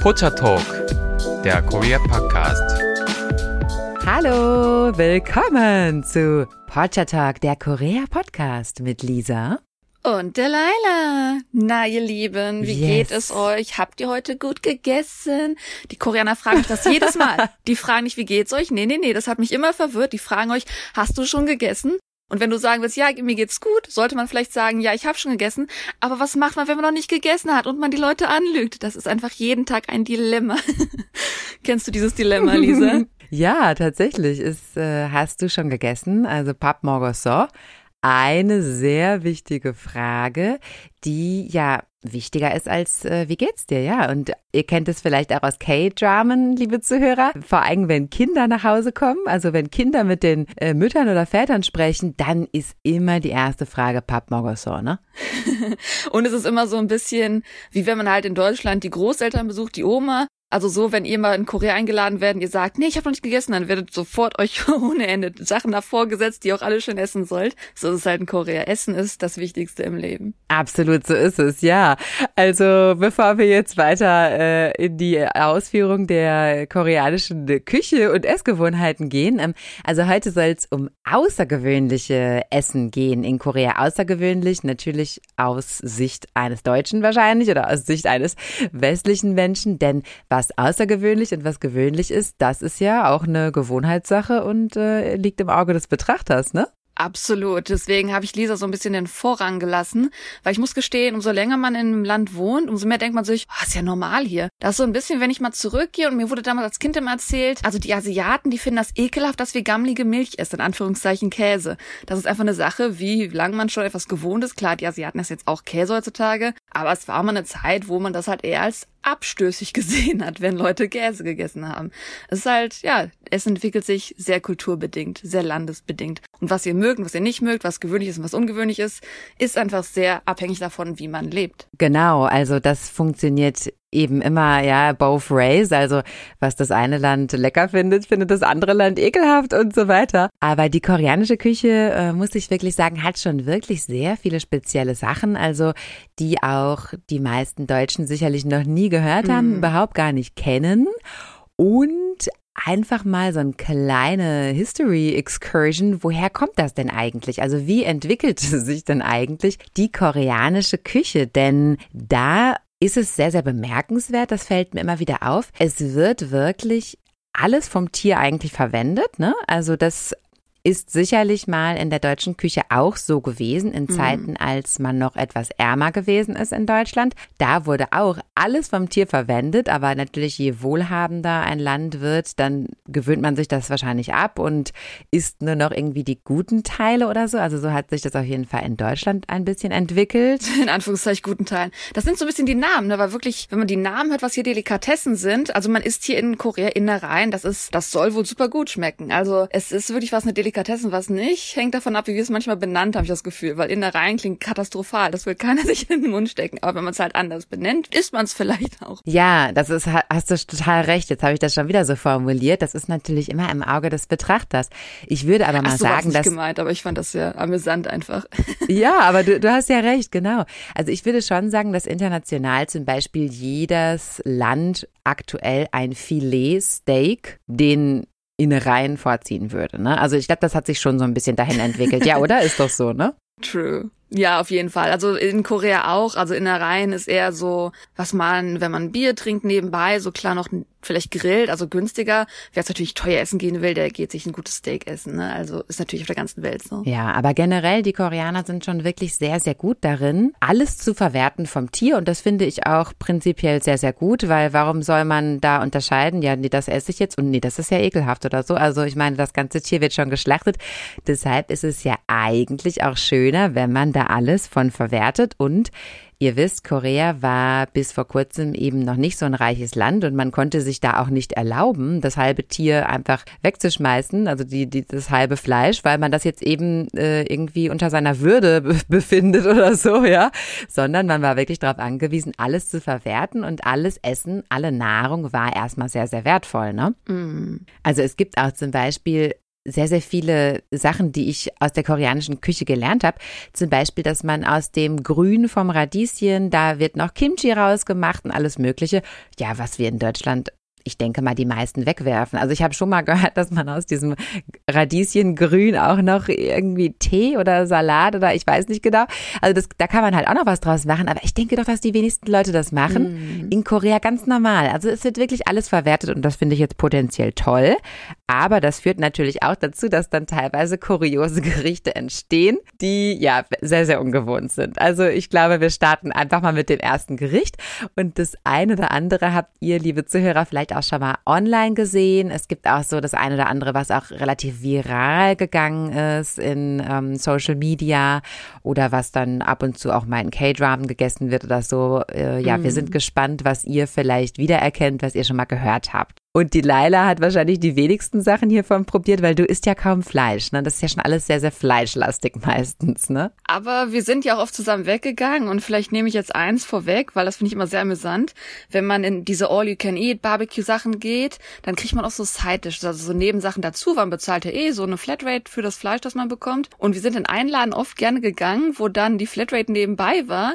Pocha Talk, der Korea Podcast. Hallo, willkommen zu Pocha Talk, der Korea Podcast mit Lisa. Und Delilah. Na, ihr Lieben, wie Yes. geht es euch? Habt ihr heute gut gegessen? Die Koreaner fragen mich das jedes Mal. Die fragen nicht, wie geht's euch? Nee, nee, nee, das hat mich immer verwirrt. Die fragen euch, hast du schon gegessen? Und wenn du sagen willst, ja, mir geht's gut, sollte man vielleicht sagen, ja, ich habe schon gegessen. Aber was macht man, wenn man noch nicht gegessen hat und man die Leute anlügt? Das ist einfach jeden Tag ein Dilemma. Kennst du dieses Dilemma, Lisa? Ja, tatsächlich ist, äh, hast du schon gegessen? Also Pap Morgoso. Eine sehr wichtige Frage, die ja wichtiger ist als äh, wie geht's dir, ja? Und ihr kennt es vielleicht auch aus K-Dramen, liebe Zuhörer. Vor allem, wenn Kinder nach Hause kommen, also wenn Kinder mit den äh, Müttern oder Vätern sprechen, dann ist immer die erste Frage Pap Morgoso, ne? Und es ist immer so ein bisschen, wie wenn man halt in Deutschland die Großeltern besucht, die Oma. Also so, wenn ihr mal in Korea eingeladen werdet, ihr sagt, nee, ich habe noch nicht gegessen, dann werdet sofort euch ohne Ende Sachen davor gesetzt, die ihr auch alle schön essen sollt. So ist es halt in Korea. Essen ist das Wichtigste im Leben. Absolut, so ist es, ja. Also bevor wir jetzt weiter äh, in die Ausführung der koreanischen Küche und Essgewohnheiten gehen, ähm, also heute soll es um außergewöhnliche Essen gehen in Korea. Außergewöhnlich natürlich aus Sicht eines Deutschen wahrscheinlich oder aus Sicht eines westlichen Menschen, denn was außergewöhnlich und was gewöhnlich ist, das ist ja auch eine Gewohnheitssache und äh, liegt im Auge des Betrachters, ne? Absolut. Deswegen habe ich Lisa so ein bisschen den Vorrang gelassen, weil ich muss gestehen, umso länger man in einem Land wohnt, umso mehr denkt man sich, oh, ist ja normal hier. Das ist so ein bisschen, wenn ich mal zurückgehe und mir wurde damals als Kind immer erzählt, also die Asiaten, die finden das ekelhaft, dass wir gammelige Milch essen, in Anführungszeichen Käse. Das ist einfach eine Sache, wie lange man schon etwas gewohnt ist. Klar, die Asiaten essen jetzt auch Käse heutzutage, aber es war mal eine Zeit, wo man das halt eher als abstößig gesehen hat, wenn Leute Käse gegessen haben. Es ist halt, ja, es entwickelt sich sehr kulturbedingt, sehr landesbedingt. Und was ihr mögt was ihr nicht mögt, was gewöhnlich ist und was ungewöhnlich ist, ist einfach sehr abhängig davon, wie man lebt. Genau, also das funktioniert eben immer, ja, both ways. Also was das eine Land lecker findet, findet das andere Land ekelhaft und so weiter. Aber die koreanische Küche, äh, muss ich wirklich sagen, hat schon wirklich sehr viele spezielle Sachen, also die auch die meisten Deutschen sicherlich noch nie gehört haben, Mhm. überhaupt gar nicht kennen. Und einfach mal so eine kleine History Excursion. Woher kommt das denn eigentlich? Also wie entwickelte sich denn eigentlich die koreanische Küche? Denn da ist es sehr, sehr bemerkenswert. Das fällt mir immer wieder auf. Es wird wirklich alles vom Tier eigentlich verwendet. Ne? Also das ist sicherlich mal in der deutschen Küche auch so gewesen, in Zeiten, als man noch etwas ärmer gewesen ist in Deutschland. Da wurde auch alles vom Tier verwendet, aber natürlich je wohlhabender ein Land wird, dann gewöhnt man sich das wahrscheinlich ab und isst nur noch irgendwie die guten Teile oder so. Also so hat sich das auf jeden Fall in Deutschland ein bisschen entwickelt. In Anführungszeichen guten Teilen. Das sind so ein bisschen die Namen, ne? weil wirklich, wenn man die Namen hört, was hier Delikatessen sind, also man isst hier in Korea Innereien, das ist, das soll wohl super gut schmecken. Also es ist wirklich was eine Delikatessen, was nicht, hängt davon ab, wie wir es manchmal benannt, habe ich das Gefühl, weil Innereien klingt katastrophal, das will keiner sich in den Mund stecken, aber wenn man es halt anders benennt, isst man es vielleicht auch. Ja, das ist, hast du total recht. Jetzt habe ich das schon wieder so formuliert. Das ist natürlich immer im Auge des Betrachters. Ich würde aber mal Ach so sagen, nicht dass gemeint, aber ich fand das sehr amüsant einfach. Ja, aber du, du hast ja recht, genau. Also ich würde schon sagen, dass international zum Beispiel jedes Land aktuell ein Filetsteak den Innereien vorziehen würde. Ne? Also ich glaube, das hat sich schon so ein bisschen dahin entwickelt. Ja, oder? Ist doch so, ne? True. Ja, auf jeden Fall. Also in Korea auch. Also Innereien ist eher so, was man, wenn man Bier trinkt nebenbei, so klar noch vielleicht grillt, also günstiger. Wer jetzt natürlich teuer essen gehen will, der geht sich ein gutes Steak essen. Ne? Also ist natürlich auf der ganzen Welt so. Ja, aber generell, die Koreaner sind schon wirklich sehr, sehr gut darin, alles zu verwerten vom Tier. Und das finde ich auch prinzipiell sehr, sehr gut, weil warum soll man da unterscheiden? Ja, nee, das esse ich jetzt und nee, das ist ja ekelhaft oder so. Also ich meine, das ganze Tier wird schon geschlachtet. Deshalb ist es ja eigentlich auch schöner, wenn man da alles von verwertet und Ihr wisst, Korea war bis vor kurzem eben noch nicht so ein reiches Land und man konnte sich da auch nicht erlauben, das halbe Tier einfach wegzuschmeißen, also die, die, das halbe Fleisch, weil man das jetzt eben äh, irgendwie unter seiner Würde be befindet oder so, ja, sondern man war wirklich darauf angewiesen, alles zu verwerten und alles Essen, alle Nahrung war erstmal sehr, sehr wertvoll, ne? Mm. Also es gibt auch zum Beispiel sehr, sehr viele Sachen, die ich aus der koreanischen Küche gelernt habe. Zum Beispiel, dass man aus dem Grün vom Radieschen, da wird noch Kimchi rausgemacht und alles Mögliche. Ja, was wir in Deutschland ich denke mal, die meisten wegwerfen. Also ich habe schon mal gehört, dass man aus diesem Radieschengrün auch noch irgendwie Tee oder Salat oder ich weiß nicht genau. Also das, da kann man halt auch noch was draus machen. Aber ich denke doch, dass die wenigsten Leute das machen. Mm. In Korea ganz normal. Also es wird wirklich alles verwertet und das finde ich jetzt potenziell toll. Aber das führt natürlich auch dazu, dass dann teilweise kuriose Gerichte entstehen, die ja sehr, sehr ungewohnt sind. Also ich glaube, wir starten einfach mal mit dem ersten Gericht. Und das eine oder andere habt ihr, liebe Zuhörer, vielleicht vielleicht auch schon mal online gesehen. Es gibt auch so das eine oder andere, was auch relativ viral gegangen ist in ähm, Social Media oder was dann ab und zu auch mal in K-Dramen gegessen wird oder so. Äh, ja, mm. wir sind mhm. gespannt, was ihr vielleicht wiedererkennt, was ihr schon mal gehört habt. Und die Laila hat wahrscheinlich die wenigsten Sachen hiervon probiert, weil du isst ja kaum Fleisch, ne? Das ist ja schon alles sehr, sehr fleischlastig meistens, ne? Aber wir sind ja auch oft zusammen weggegangen und vielleicht nehme ich jetzt eins vorweg, weil das finde ich immer sehr amüsant. Wenn man in diese All-You-Can-Eat-Barbecue-Sachen geht, dann kriegt man auch so Side-Dishes, also so Nebensachen dazu. Man bezahlt ja eh so eine Flatrate für das Fleisch, das man bekommt. Und wir sind in Einladen oft gerne gegangen, wo dann die Flatrate nebenbei war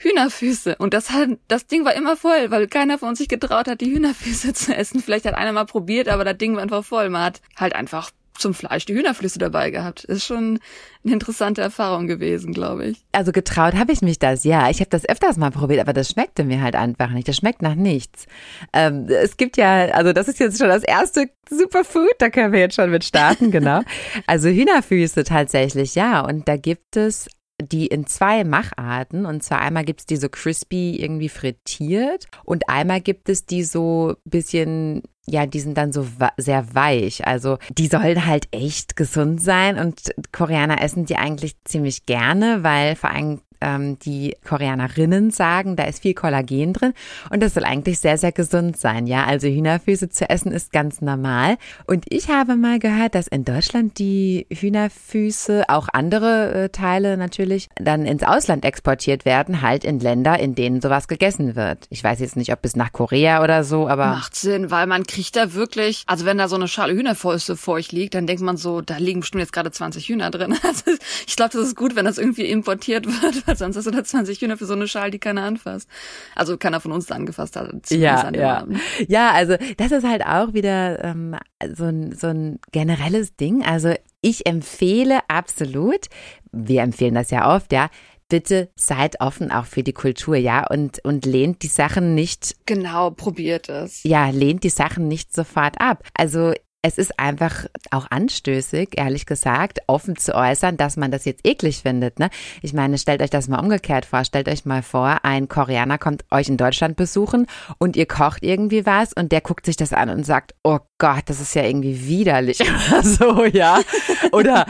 Hühnerfüße. Und das hat, das Ding war immer voll, weil keiner von uns sich getraut hat, die Hühnerfüße zu essen. Vielleicht hat einer mal probiert, aber das Ding war einfach voll. Man hat halt einfach zum Fleisch die Hühnerflüsse dabei gehabt. Ist schon eine interessante Erfahrung gewesen, glaube ich. Also getraut habe ich mich das, ja. Ich habe das öfters mal probiert, aber das schmeckte mir halt einfach nicht. Das schmeckt nach nichts. Ähm, es gibt ja, also das ist jetzt schon das erste Superfood, da können wir jetzt schon mit starten, genau. Also Hühnerfüße tatsächlich, ja. Und da gibt es die in zwei Macharten. Und zwar einmal gibt es die so crispy irgendwie frittiert und einmal gibt es die so bisschen ja, die sind dann so sehr weich. Also die sollen halt echt gesund sein und Koreaner essen die eigentlich ziemlich gerne, weil vor allem ähm, die Koreanerinnen sagen, da ist viel Kollagen drin und das soll eigentlich sehr, sehr gesund sein. Ja, also Hühnerfüße zu essen ist ganz normal. Und ich habe mal gehört, dass in Deutschland die Hühnerfüße, auch andere äh, Teile natürlich, dann ins Ausland exportiert werden, halt in Länder, in denen sowas gegessen wird. Ich weiß jetzt nicht, ob bis nach Korea oder so, aber. Macht Sinn, weil man kriegt da wirklich, also wenn da so eine Schale Hühnerfüße vor euch liegt, dann denkt man so, da liegen bestimmt jetzt gerade 20 Hühner drin. Also ich glaube, das ist gut, wenn das irgendwie importiert wird, sonst hast du da 20 Hühner für so eine Schale, die keiner anfasst. Also keiner von uns da angefasst hat. Ja, ja. ja, also das ist halt auch wieder ähm, so, ein, so ein generelles Ding. Also ich empfehle absolut, wir empfehlen das ja oft, ja, bitte seid offen auch für die Kultur, ja, und, und lehnt die Sachen nicht. Genau, probiert es. Ja, lehnt die Sachen nicht sofort ab. Also es ist einfach auch anstößig, ehrlich gesagt, offen zu äußern, dass man das jetzt eklig findet. Ne? Ich meine, stellt euch das mal umgekehrt vor. Stellt euch mal vor, ein Koreaner kommt euch in Deutschland besuchen und ihr kocht irgendwie was und der guckt sich das an und sagt, oh Gott, das ist ja irgendwie widerlich oder so, ja. Oder,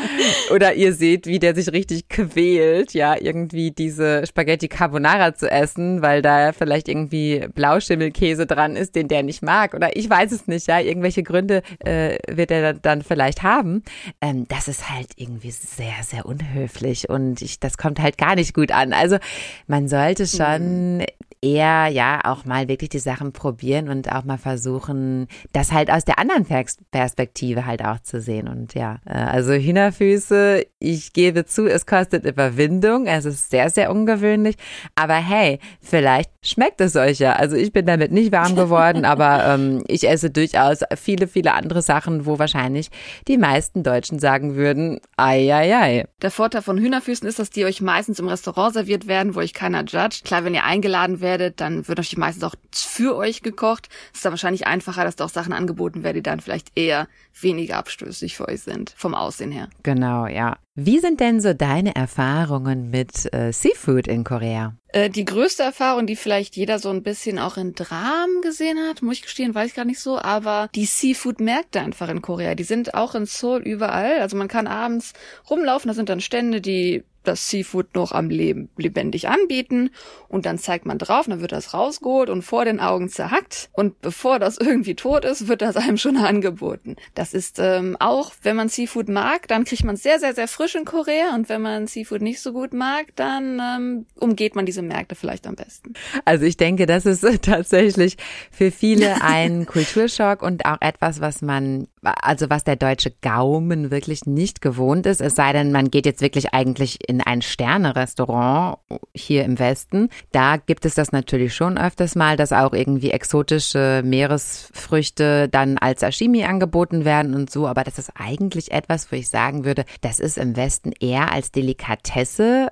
oder ihr seht, wie der sich richtig quält, ja, irgendwie diese Spaghetti Carbonara zu essen, weil da vielleicht irgendwie Blauschimmelkäse dran ist, den der nicht mag. Oder ich weiß es nicht, ja, irgendwelche Gründe äh, wird er dann vielleicht haben. Ähm, das ist halt irgendwie sehr, sehr unhöflich und ich, das kommt halt gar nicht gut an. Also man sollte schon mhm eher ja auch mal wirklich die Sachen probieren und auch mal versuchen, das halt aus der anderen Perspektive halt auch zu sehen. Und ja, äh, also Hühnerfüße, ich gebe zu, es kostet Überwindung, es ist sehr, sehr ungewöhnlich, aber hey, vielleicht schmeckt es euch ja. Also ich bin damit nicht warm geworden, aber ähm, ich esse durchaus viele, viele andere Sachen, wo wahrscheinlich die meisten Deutschen sagen würden, ei, ei, ei. Der Vorteil von Hühnerfüßen ist, dass die euch meistens im Restaurant serviert werden, wo euch keiner judgt. Klar, wenn ihr eingeladen werdet, dann wird natürlich meistens auch für euch gekocht. Ist dann wahrscheinlich einfacher, dass da auch Sachen angeboten werden, die dann vielleicht eher weniger abstößig für euch sind, vom Aussehen her. Genau, ja. Wie sind denn so deine Erfahrungen mit äh, Seafood in Korea? Äh, die größte Erfahrung, die vielleicht jeder so ein bisschen auch in Dramen gesehen hat, muss ich gestehen, weiß ich gar nicht so, aber die Seafood-Märkte einfach in Korea, die sind auch in Seoul überall. Also man kann abends rumlaufen, da sind dann Stände, die das Seafood noch am Leben lebendig anbieten und dann zeigt man drauf, dann wird das rausgeholt und vor den Augen zerhackt und bevor das irgendwie tot ist, wird das einem schon angeboten. Das ist ähm, auch, wenn man Seafood mag, dann kriegt man sehr, sehr, sehr frisch in Korea und wenn man Seafood nicht so gut mag, dann ähm, umgeht man diese Märkte vielleicht am besten. Also ich denke, das ist tatsächlich für viele ein Kulturschock und auch etwas, was man also was der deutsche Gaumen wirklich nicht gewohnt ist, es sei denn, man geht jetzt wirklich eigentlich in ein Sterne-Restaurant hier im Westen. Da gibt es das natürlich schon öfters mal, dass auch irgendwie exotische Meeresfrüchte dann als Sashimi angeboten werden und so. Aber das ist eigentlich etwas, wo ich sagen würde, das ist im Westen eher als Delikatesse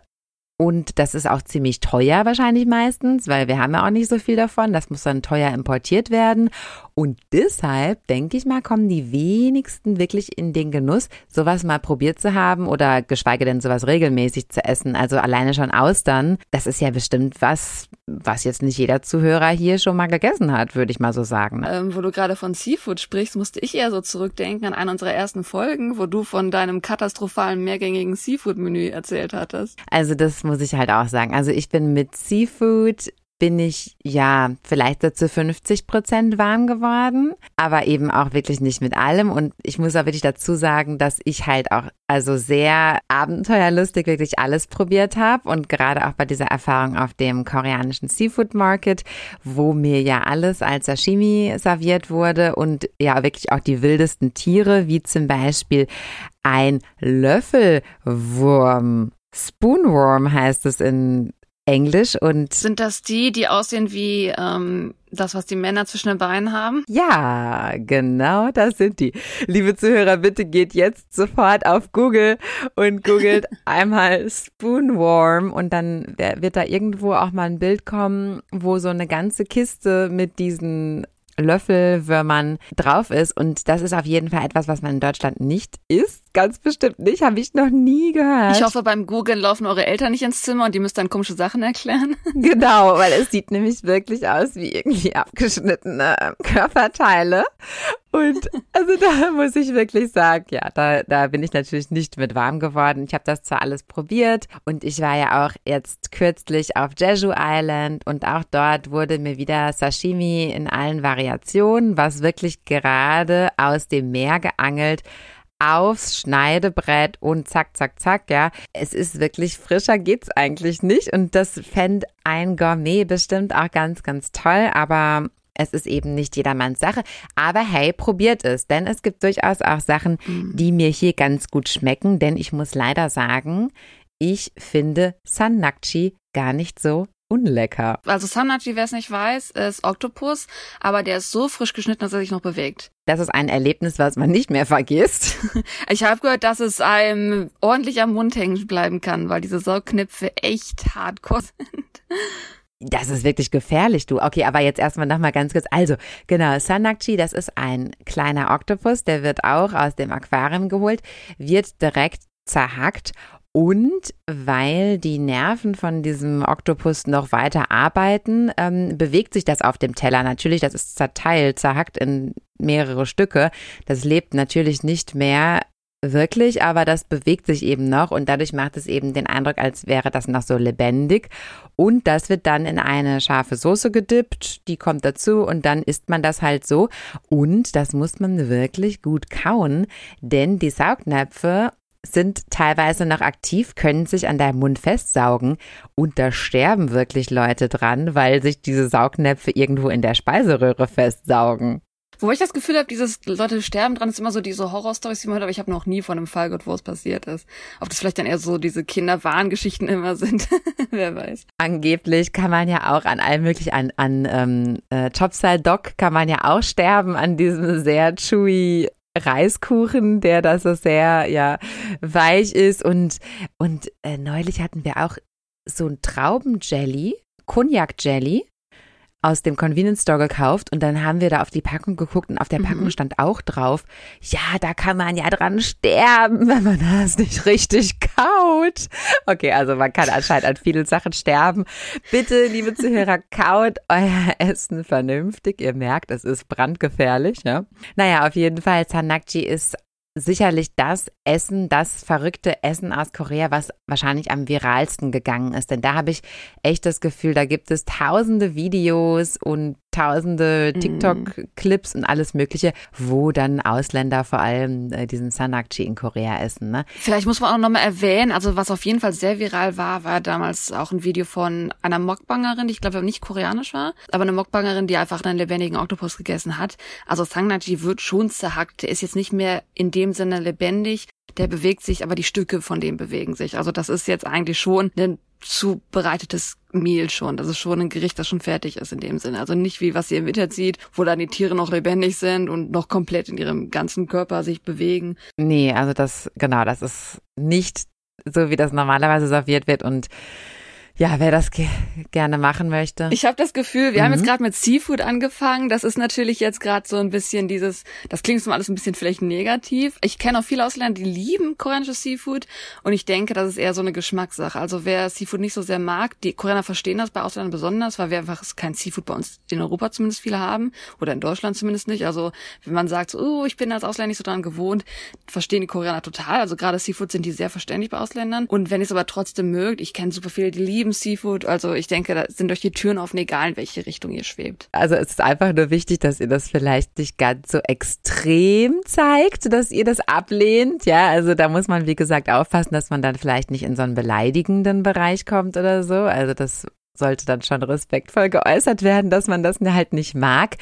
und das ist auch ziemlich teuer wahrscheinlich meistens, weil wir haben ja auch nicht so viel davon. Das muss dann teuer importiert werden. Und deshalb, denke ich mal, kommen die wenigsten wirklich in den Genuss, sowas mal probiert zu haben oder geschweige denn sowas regelmäßig zu essen. Also alleine schon Austern, das ist ja bestimmt was, was jetzt nicht jeder Zuhörer hier schon mal gegessen hat, würde ich mal so sagen. Ähm, wo du gerade von Seafood sprichst, musste ich eher so zurückdenken an eine unserer ersten Folgen, wo du von deinem katastrophalen mehrgängigen Seafood-Menü erzählt hattest. Also das muss ich halt auch sagen. Also ich bin mit Seafood bin ich ja vielleicht so zu 50 Prozent warm geworden, aber eben auch wirklich nicht mit allem. Und ich muss auch wirklich dazu sagen, dass ich halt auch also sehr abenteuerlustig wirklich alles probiert habe und gerade auch bei dieser Erfahrung auf dem koreanischen Seafood Market, wo mir ja alles als Sashimi serviert wurde und ja wirklich auch die wildesten Tiere, wie zum Beispiel ein Löffelwurm. Spoonworm heißt es in Englisch und sind das die, die aussehen wie ähm, das, was die Männer zwischen den Beinen haben? Ja, genau, das sind die. Liebe Zuhörer, bitte geht jetzt sofort auf Google und googelt einmal Spoonworm und dann wird da irgendwo auch mal ein Bild kommen, wo so eine ganze Kiste mit diesen Löffelwürmern drauf ist. Und das ist auf jeden Fall etwas, was man in Deutschland nicht isst. Ganz bestimmt nicht. Habe ich noch nie gehört. Ich hoffe, beim Googlen laufen eure Eltern nicht ins Zimmer und die müssen dann komische Sachen erklären. Genau, weil es sieht nämlich wirklich aus wie irgendwie abgeschnittene Körperteile. Und also da muss ich wirklich sagen, ja, da, da bin ich natürlich nicht mit warm geworden. Ich habe das zwar alles probiert und ich war ja auch jetzt kürzlich auf Jeju Island und auch dort wurde mir wieder Sashimi in allen Variationen, was wirklich gerade aus dem Meer geangelt aufs Schneidebrett und zack, zack, zack, ja. Es ist wirklich frischer geht's eigentlich nicht und das fände ein Gourmet bestimmt auch ganz, ganz toll, aber es ist eben nicht jedermanns Sache. Aber hey, probiert es, denn es gibt durchaus auch Sachen, mhm. die mir hier ganz gut schmecken, denn ich muss leider sagen, ich finde Sanakchi gar nicht so unlecker. Also Sanachi, wer es nicht weiß, ist Oktopus, aber der ist so frisch geschnitten, dass er sich noch bewegt. Das ist ein Erlebnis, was man nicht mehr vergisst. Ich habe gehört, dass es einem ordentlich am Mund hängen bleiben kann, weil diese Saugknöpfe echt hardcore sind. Das ist wirklich gefährlich, du. Okay, aber jetzt erstmal nochmal ganz kurz. Also, genau, Sanakchi, das ist ein kleiner Oktopus, der wird auch aus dem Aquarium geholt, wird direkt zerhackt und weil die Nerven von diesem Oktopus noch weiter arbeiten, ähm, bewegt sich das auf dem Teller. Natürlich, das ist zerteilt, zerhackt in mehrere Stücke. Das lebt natürlich nicht mehr wirklich, aber das bewegt sich eben noch und dadurch macht es eben den Eindruck, als wäre das noch so lebendig. Und das wird dann in eine scharfe Soße gedippt, die kommt dazu und dann isst man das halt so. Und das muss man wirklich gut kauen, denn die Saugnäpfe sind teilweise noch aktiv, können sich an deinem Mund festsaugen und da sterben wirklich Leute dran, weil sich diese Saugnäpfe irgendwo in der Speiseröhre festsaugen. Wo ich das Gefühl habe, dieses Leute sterben dran, ist immer so diese Horrorstories, die man hört, aber ich habe noch nie von einem Fall gehört, wo es passiert ist. Ob das vielleicht dann eher so diese Kinderwahngeschichten immer sind, wer weiß. Angeblich kann man ja auch an allem möglichen, an, an ähm, äh, Topstyle Dog kann man ja auch sterben, an diesem sehr chewy Reiskuchen, der da so sehr ja weich ist. Und und äh, neulich hatten wir auch so ein Traubenjelly, Cognac Jelly aus dem Convenience Store gekauft und dann haben wir da auf die Packung geguckt und auf der Packung mhm. stand auch drauf, ja, da kann man ja dran sterben, wenn man das nicht richtig kaut. Okay, also man kann anscheinend an vielen Sachen sterben. Bitte, liebe Zuhörer, kaut euer Essen vernünftig. Ihr merkt, es ist brandgefährlich, ja. Naja, auf jeden Fall, Sanakji ist sicherlich das Essen, das verrückte Essen aus Korea, was wahrscheinlich am viralsten gegangen ist. Denn da habe ich echt das Gefühl, da gibt es tausende Videos und tausende Mhm. TikTok-Clips und alles Mögliche, wo dann Ausländer vor allem äh, diesen Sanakchi in Korea essen. Ne? Vielleicht muss man auch nochmal erwähnen, also was auf jeden Fall sehr viral war, war damals auch ein Video von einer Mokbangerin, die ich glaube nicht koreanisch war, aber eine Mokbangerin, die einfach einen lebendigen Oktopus gegessen hat. Also Sangnachi wird schon zerhackt, der ist jetzt nicht mehr in dem Sinne lebendig, der bewegt sich, aber die Stücke von dem bewegen sich. Also das ist jetzt eigentlich schon ein zubereitetes Mehl schon. Das ist schon ein Gericht, das schon fertig ist in dem Sinne. Also nicht wie was ihr im Internet sieht, wo dann die Tiere noch lebendig sind und noch komplett in ihrem ganzen Körper sich bewegen. Nee, also das, genau, das ist nicht so, wie das normalerweise serviert wird und ja, wer das ge gerne machen möchte. Ich habe das Gefühl, wir haben Mhm. jetzt gerade mit Seafood angefangen. Das ist natürlich jetzt gerade so ein bisschen dieses, das klingt so alles ein bisschen vielleicht negativ. Ich kenne auch viele Ausländer, die lieben koreanisches Seafood und ich denke, das ist eher so eine Geschmackssache. Also wer Seafood nicht so sehr mag, die Koreaner verstehen das bei Ausländern besonders, weil wir einfach kein Seafood bei uns in Europa zumindest viele haben oder in Deutschland zumindest nicht. Also wenn man sagt, so, oh, ich bin als Ausländer nicht so dran gewohnt, verstehen die Koreaner total. Also gerade Seafood sind die sehr verständlich bei Ausländern. Und wenn ihr es aber trotzdem mögt, ich kenne super viele, die lieben Seafood. Also ich denke, da sind euch die Türen offen, egal in welche Richtung ihr schwebt. Also es ist einfach nur wichtig, dass ihr das vielleicht nicht ganz so extrem zeigt, dass ihr das ablehnt. Ja, also da muss man, wie gesagt, aufpassen, dass man dann vielleicht nicht in so einen beleidigenden Bereich kommt oder so. Also das sollte dann schon respektvoll geäußert werden, dass man das halt nicht mag.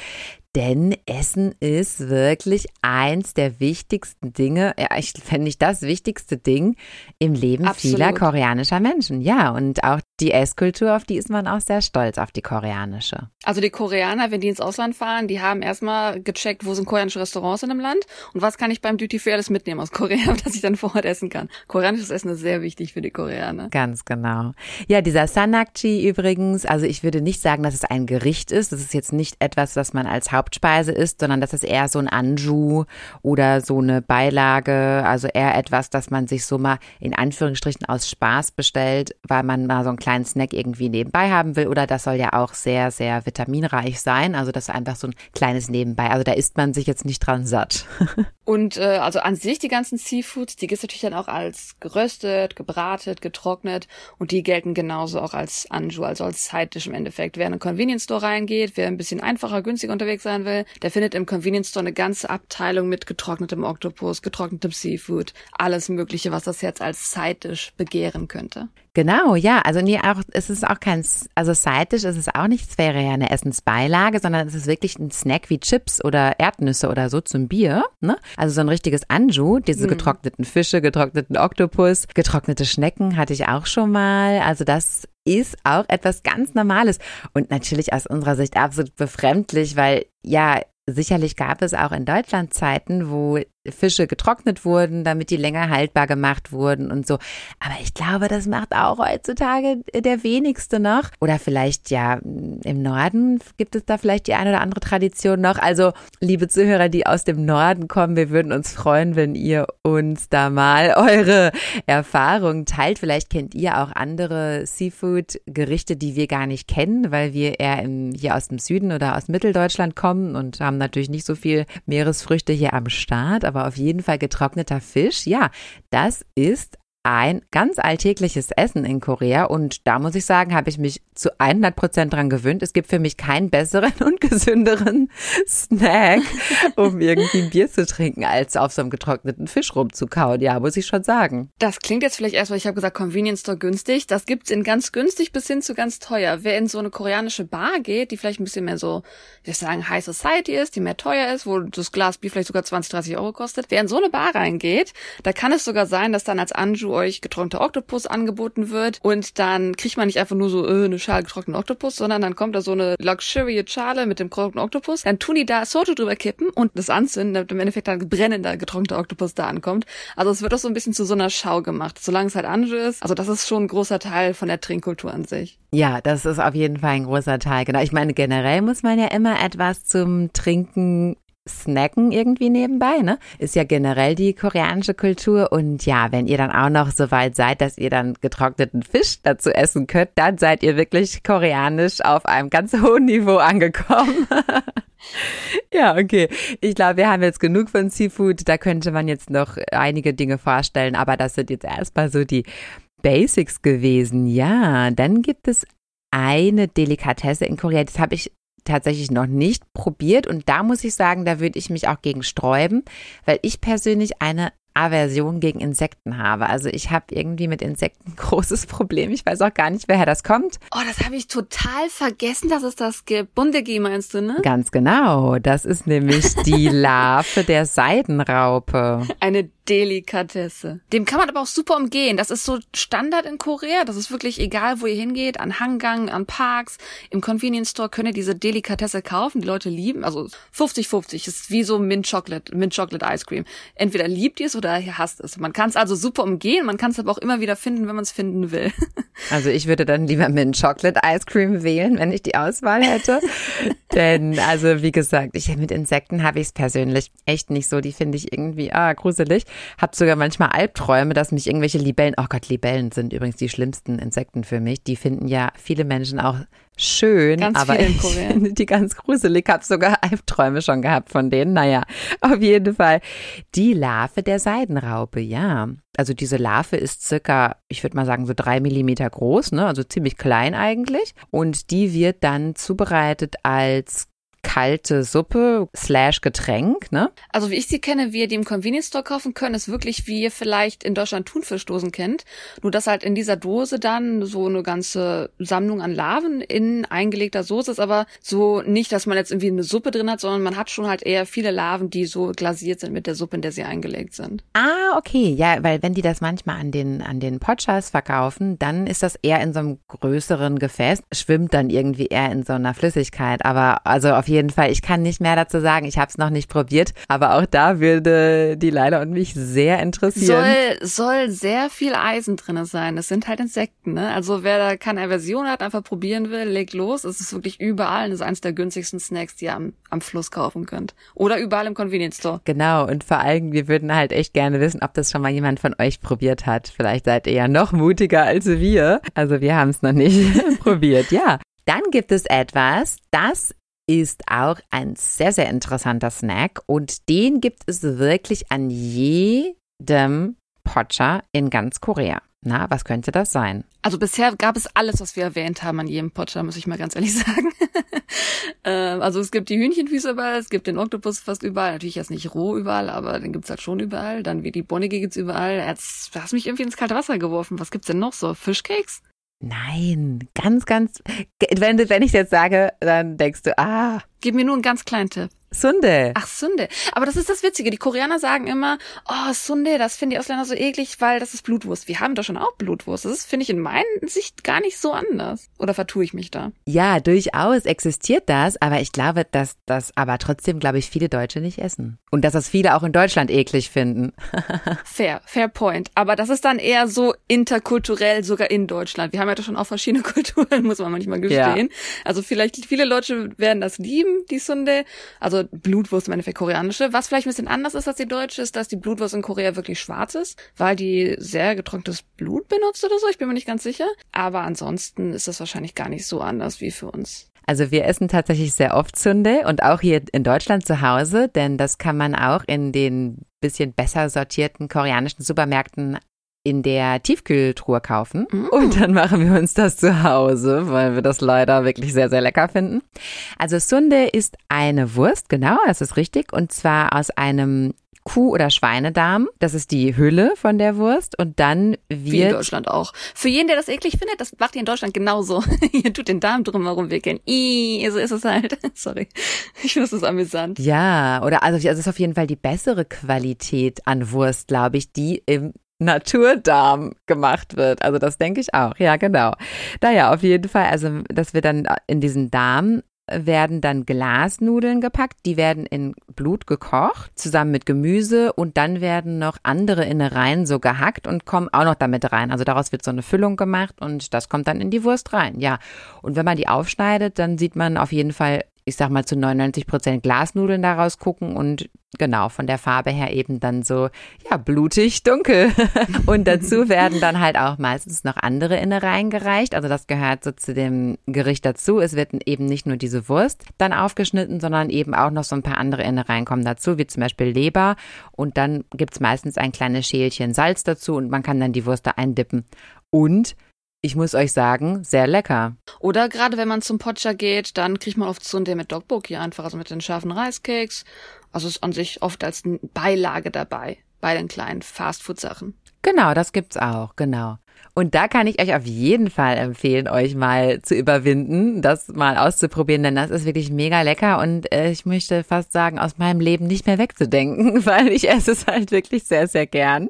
Denn Essen ist wirklich eins der wichtigsten Dinge, ja, ich fände nicht das wichtigste Ding im Leben Absolut. vieler koreanischer Menschen. Ja, und auch die Esskultur, auf die ist man auch sehr stolz, auf die koreanische. Also die Koreaner, wenn die ins Ausland fahren, die haben erstmal gecheckt, wo sind koreanische Restaurants in dem Land und was kann ich beim Duty Free alles mitnehmen aus Korea, dass ich dann vor Ort essen kann. Koreanisches Essen ist sehr wichtig für die Koreaner. Ganz genau. Ja, dieser Sanakchi übrigens, also ich würde nicht sagen, dass es ein Gericht ist. Das ist jetzt nicht etwas, was man als Hauptspeise isst, sondern das ist eher so ein Anju oder so eine Beilage. Also eher etwas, das man sich so mal in Anführungsstrichen aus Spaß bestellt, weil man mal so einen kleinen Snack irgendwie nebenbei haben will. Oder das soll ja auch sehr, sehr vitaminreich sein. Also das ist einfach so ein kleines Nebenbei. Also da isst man sich jetzt nicht dran satt. Und äh, also an sich die ganzen Seafoods, die gibt's natürlich dann auch als geröstet, gebratet, getrocknet und die gelten genauso auch als Anju, also als Side-Dish im Endeffekt. Wer in einen Convenience Store reingeht, wer ein bisschen einfacher, günstiger unterwegs sein will, der findet im Convenience Store eine ganze Abteilung mit getrocknetem Oktopus, getrocknetem Seafood, alles mögliche, was das jetzt als Side-Dish begehren könnte. Genau, ja. Also nee, auch es ist auch kein, also Side-Dish ist es auch nicht, es wäre ja eine Essensbeilage, sondern es ist wirklich ein Snack wie Chips oder Erdnüsse oder so zum Bier. Ne? Also so ein richtiges Anju, diese Mhm. getrockneten Fische, getrockneten Oktopus, getrocknete Schnecken hatte ich auch schon mal. Also das ist auch etwas ganz Normales. Und natürlich aus unserer Sicht absolut befremdlich, weil ja, sicherlich gab es auch in Deutschland Zeiten, wo Fische getrocknet wurden, damit die länger haltbar gemacht wurden und so. Aber ich glaube, das macht auch heutzutage der wenigste noch. Oder vielleicht ja, im Norden gibt es da vielleicht die eine oder andere Tradition noch. Also, liebe Zuhörer, die aus dem Norden kommen, wir würden uns freuen, wenn ihr uns da mal eure Erfahrungen teilt. Vielleicht kennt ihr auch andere Seafood-Gerichte, die wir gar nicht kennen, weil wir eher im, hier aus dem Süden oder aus Mitteldeutschland kommen und haben natürlich nicht so viel Meeresfrüchte hier am Start, aber auf jeden Fall getrockneter Fisch. Ja, das ist ein ganz alltägliches Essen in Korea und da muss ich sagen, habe ich mich zu 100 Prozent dran gewöhnt. Es gibt für mich keinen besseren und gesünderen Snack, um irgendwie ein Bier zu trinken, als auf so einem getrockneten Fisch rumzukauen. Ja, muss ich schon sagen. Das klingt jetzt vielleicht erstmal, ich habe gesagt, Convenience Store günstig. Das gibt's in ganz günstig bis hin zu ganz teuer. Wer in so eine koreanische Bar geht, die vielleicht ein bisschen mehr so, ich sagen, High Society ist, die mehr teuer ist, wo das Glas Bier vielleicht sogar 20, 30 Euro kostet. Wer in so eine Bar reingeht, da kann es sogar sein, dass dann als Anju euch getrockneter Oktopus angeboten wird und dann kriegt man nicht einfach nur so äh, eine Schale getrockneten Oktopus, sondern dann kommt da so eine luxurious Schale mit dem getrockneten Oktopus. Dann tun die da Soto drüber kippen und das anzünden, damit im Endeffekt dann brennender getrockneter Oktopus da ankommt. Also es wird auch so ein bisschen zu so einer Schau gemacht, solange es halt Anju ist. Also das ist schon ein großer Teil von der Trinkkultur an sich. Ja, das ist auf jeden Fall ein großer Teil. Genau. Ich meine, generell muss man ja immer etwas zum Trinken snacken irgendwie nebenbei, ne? Ist ja generell die koreanische Kultur. Und ja, wenn ihr dann auch noch so weit seid, dass ihr dann getrockneten Fisch dazu essen könnt, dann seid ihr wirklich koreanisch auf einem ganz hohen Niveau angekommen. ja, okay. Ich glaube, wir haben jetzt genug von Seafood. Da könnte man jetzt noch einige Dinge vorstellen, aber das sind jetzt erstmal so die Basics gewesen. Ja, dann gibt es eine Delikatesse in Korea, das habe ich tatsächlich noch nicht probiert und da muss ich sagen, da würde ich mich auch gegen sträuben, weil ich persönlich eine Aversion gegen Insekten habe. Also ich habe irgendwie mit Insekten ein großes Problem. Ich weiß auch gar nicht, woher das kommt. Oh, das habe ich total vergessen, dass es das gibt. Bundegi meinst du, ne? Ganz genau. Das ist nämlich die Larve der Seidenraupe. Eine Delikatesse. Dem kann man aber auch super umgehen. Das ist so Standard in Korea. Das ist wirklich egal, wo ihr hingeht, an Hangang, an Parks, im Convenience Store könnt ihr diese Delikatesse kaufen. Die Leute lieben, also 50-50 ist wie so Mint Chocolate, Mint Chocolate Ice Cream. Entweder liebt ihr es oder ihr hasst es. Man kann es also super umgehen, man kann es aber auch immer wieder finden, wenn man es finden will. Also ich würde dann lieber Mint Chocolate Ice Cream wählen, wenn ich die Auswahl hätte. Denn, also wie gesagt, ich mit Insekten habe ich es persönlich echt nicht so. Die finde ich irgendwie ah, gruselig. Hab sogar manchmal Albträume, dass mich irgendwelche Libellen, oh Gott, Libellen sind übrigens die schlimmsten Insekten für mich. Die finden ja viele Menschen auch schön, ganz aber ich finde die ganz gruselig. Ich habe sogar Albträume schon gehabt von denen. Naja, auf jeden Fall. Die Larve der Seidenraupe, ja. Also diese Larve ist circa, ich würde mal sagen, so drei Millimeter groß, ne? also ziemlich klein eigentlich. Und die wird dann zubereitet als kalte Suppe slash Getränk, ne? Also wie ich sie kenne, wie ihr die im Convenience Store kaufen könnt, ist wirklich, wie ihr vielleicht in Deutschland Thunfischdosen kennt. Nur dass halt in dieser Dose dann so eine ganze Sammlung an Larven in eingelegter Soße ist, aber so nicht, dass man jetzt irgendwie eine Suppe drin hat, sondern man hat schon halt eher viele Larven, die so glasiert sind mit der Suppe, in der sie eingelegt sind. Ah, okay. Ja, weil wenn die das manchmal an den, an den Potschas verkaufen, dann ist das eher in so einem größeren Gefäß, schwimmt dann irgendwie eher in so einer Flüssigkeit. Aber also auf jeden jeden Fall. Ich kann nicht mehr dazu sagen. Ich habe es noch nicht probiert, aber auch da würde die Leila und mich sehr interessieren. Soll, soll sehr viel Eisen drinne sein. Das sind halt Insekten. Ne? Also wer da keine Aversion hat, einfach probieren will, legt los. Es ist wirklich überall. Das ist eines der günstigsten Snacks, die ihr am, am Fluss kaufen könnt. Oder überall im Convenience Store. Genau. Und vor allem, wir würden halt echt gerne wissen, ob das schon mal jemand von euch probiert hat. Vielleicht seid ihr ja noch mutiger als wir. Also wir haben es noch nicht probiert. Ja. Dann gibt es etwas, das ist auch ein sehr, sehr interessanter Snack und den gibt es wirklich an jedem Pocha in ganz Korea. Na, was könnte das sein? Also bisher gab es alles, was wir erwähnt haben an jedem Pocha, muss ich mal ganz ehrlich sagen. ähm, also es gibt die Hühnchenfüße überall, es gibt den Oktopus fast überall, natürlich jetzt nicht roh überall, aber den gibt's halt schon überall. Dann wie die Bonnige gibt's überall. Jetzt hast mich irgendwie ins kalte Wasser geworfen. Was gibt's denn noch so? Fischcakes? Nein, ganz, ganz. Wenn, wenn ich jetzt sage, dann denkst du, ah. Gib mir nur einen ganz kleinen Tipp. Sunde. Ach, Sunde. Aber das ist das Witzige. Die Koreaner sagen immer, oh, Sunde, das finden die Ausländer so eklig, weil das ist Blutwurst. Wir haben doch schon auch Blutwurst. Das ist, finde ich, in meiner Sicht gar nicht so anders. Oder vertue ich mich da? Ja, durchaus existiert das, aber ich glaube, dass das aber trotzdem, glaube ich, viele Deutsche nicht essen. Und dass das viele auch in Deutschland eklig finden. fair, fair point. Aber das ist dann eher so interkulturell, sogar in Deutschland. Wir haben ja doch schon auch verschiedene Kulturen, muss man manchmal gestehen. Ja. Also vielleicht viele Leute werden das lieben, die Sunde. Also also Blutwurst im Endeffekt koreanische. Was vielleicht ein bisschen anders ist als die deutsche, ist, dass die Blutwurst in Korea wirklich schwarz ist, weil die sehr getrocknetes Blut benutzt oder so. Ich bin mir nicht ganz sicher. Aber ansonsten ist das wahrscheinlich gar nicht so anders wie für uns. Also wir essen tatsächlich sehr oft Sunde und auch hier in Deutschland zu Hause, denn das kann man auch in den bisschen besser sortierten koreanischen Supermärkten in der Tiefkühltruhe kaufen mm. und dann machen wir uns das zu Hause, weil wir das leider wirklich sehr, sehr lecker finden. Also Sunde ist eine Wurst, genau, das ist richtig, und zwar aus einem Kuh- oder Schweinedarm. Das ist die Hülle von der Wurst und dann wird... Wie in Deutschland auch. Für jeden, der das eklig findet, das macht ihr in Deutschland genauso. ihr tut den Darm drumherum wickeln. Ih, so ist es halt. Sorry. Ich finde das amüsant. Ja, oder also, also es ist auf jeden Fall die bessere Qualität an Wurst, glaube ich, die im Naturdarm gemacht wird. Also das denke ich auch. Ja, genau. Naja, auf jeden Fall, also dass wir dann in diesen Darm werden dann Glasnudeln gepackt, die werden in Blut gekocht, zusammen mit Gemüse und dann werden noch andere Innereien so gehackt und kommen auch noch damit rein. Also daraus wird so eine Füllung gemacht und das kommt dann in die Wurst rein. Ja, und wenn man die aufschneidet, dann sieht man auf jeden Fall ich sag mal, zu 99 Prozent Glasnudeln daraus gucken und genau von der Farbe her eben dann so, ja, blutig dunkel. und dazu werden dann halt auch meistens noch andere Innereien gereicht. Also das gehört so zu dem Gericht dazu. Es wird eben nicht nur diese Wurst dann aufgeschnitten, sondern eben auch noch so ein paar andere Innereien kommen dazu, wie zum Beispiel Leber. Und dann gibt's meistens ein kleines Schälchen Salz dazu und man kann dann die Wurst da eindippen. Und ich muss euch sagen, sehr lecker. Oder gerade wenn man zum Pocha geht, dann kriegt man oft so ein mit Dogboki einfach, also mit den scharfen Reiscakes. Also ist an sich oft als Beilage dabei bei den kleinen Fastfood-Sachen. Genau, das gibt's auch, genau. Und da kann ich euch auf jeden Fall empfehlen, euch mal zu überwinden, das mal auszuprobieren, denn das ist wirklich mega lecker und äh, ich möchte fast sagen, aus meinem Leben nicht mehr wegzudenken, weil ich esse es halt wirklich sehr, sehr gern.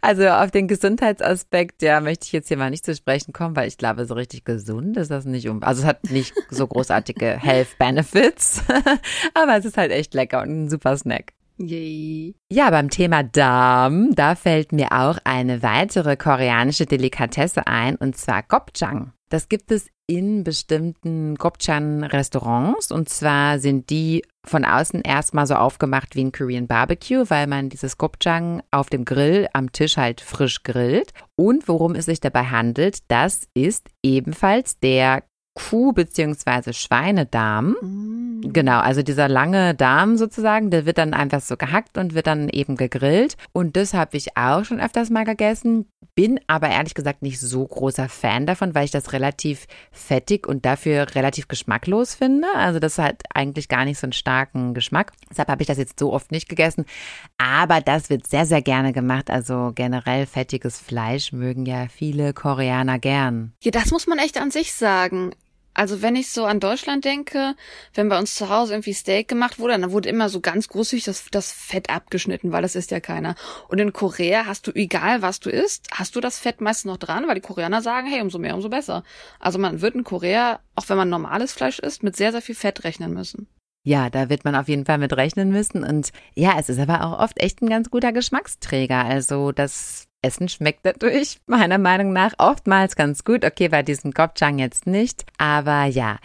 Also auf den Gesundheitsaspekt, ja, möchte ich jetzt hier mal nicht zu sprechen kommen, weil ich glaube, so richtig gesund ist das nicht um. Also es hat nicht so großartige Health Benefits, aber es ist halt echt lecker und ein super Snack. Yay. Ja, beim Thema Darm, da fällt mir auch eine weitere koreanische Delikatesse ein, und zwar Gopchang. Das gibt es in bestimmten Gopchan-Restaurants. Und zwar sind die von außen erstmal so aufgemacht wie ein Korean Barbecue, weil man dieses Gopchang auf dem Grill am Tisch halt frisch grillt. Und worum es sich dabei handelt, das ist ebenfalls der Kuh- bzw. Schweinedarm. Mm. Genau, also dieser lange Darm sozusagen, der wird dann einfach so gehackt und wird dann eben gegrillt. Und das habe ich auch schon öfters mal gegessen, bin aber ehrlich gesagt nicht so großer Fan davon, weil ich das relativ fettig und dafür relativ geschmacklos finde. Also das hat eigentlich gar nicht so einen starken Geschmack. Deshalb habe ich das jetzt so oft nicht gegessen. Aber das wird sehr, sehr gerne gemacht. Also generell fettiges Fleisch mögen ja viele Koreaner gern. Ja, das muss man echt an sich sagen. Also wenn ich so an Deutschland denke, wenn bei uns zu Hause irgendwie Steak gemacht wurde, dann wurde immer so ganz großzügig das, das Fett abgeschnitten, weil das isst ja keiner. Und in Korea hast du, egal was du isst, hast du das Fett meistens noch dran, weil die Koreaner sagen, hey, umso mehr, umso besser. Also man wird in Korea, auch wenn man normales Fleisch isst, mit sehr, sehr viel Fett rechnen müssen. Ja, da wird man auf jeden Fall mit rechnen müssen. Und ja, es ist aber auch oft echt ein ganz guter Geschmacksträger. Also das Essen schmeckt dadurch meiner Meinung nach oftmals ganz gut. Okay, bei diesem Gopchang jetzt nicht. Aber ja,